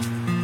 Mm-hmm.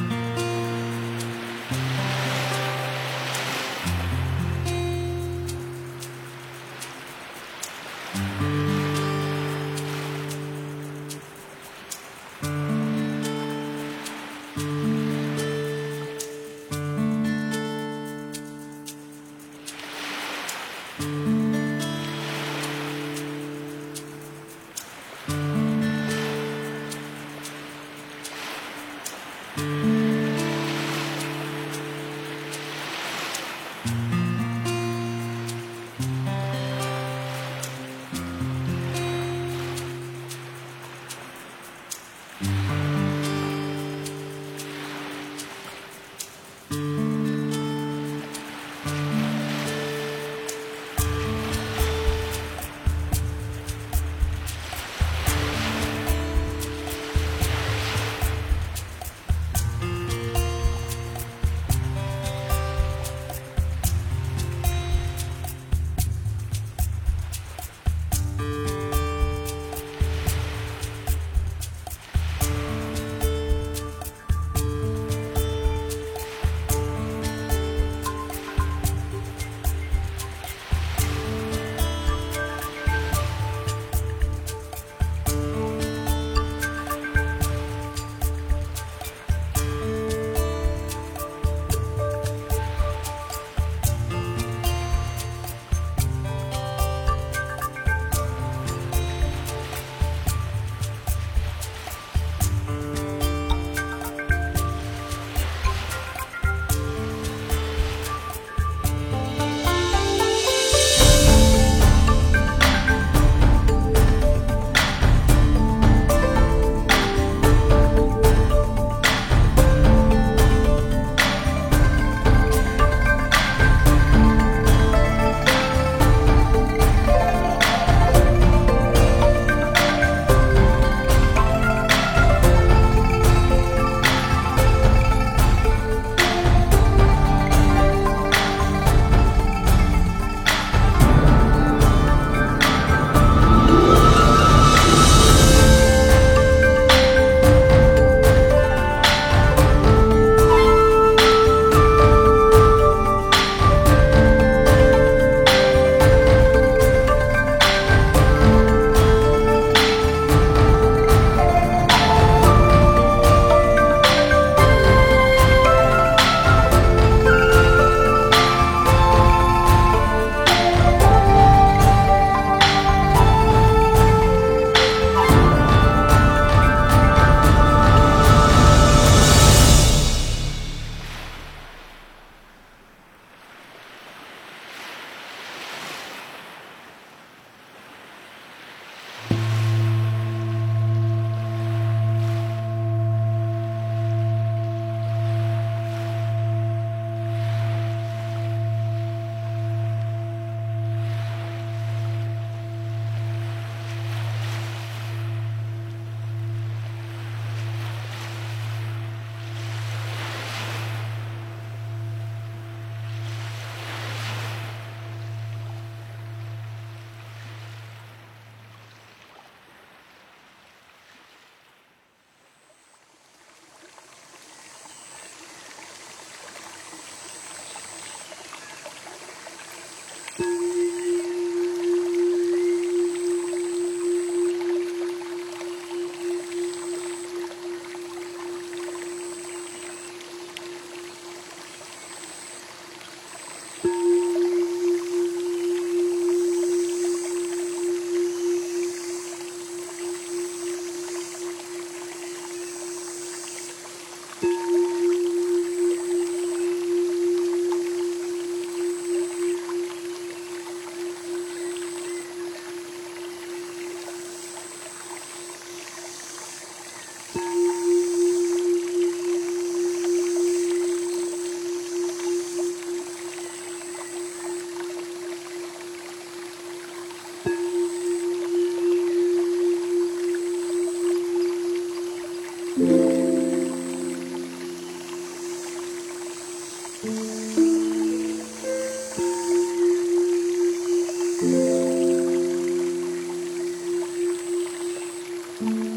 Mm-hmm.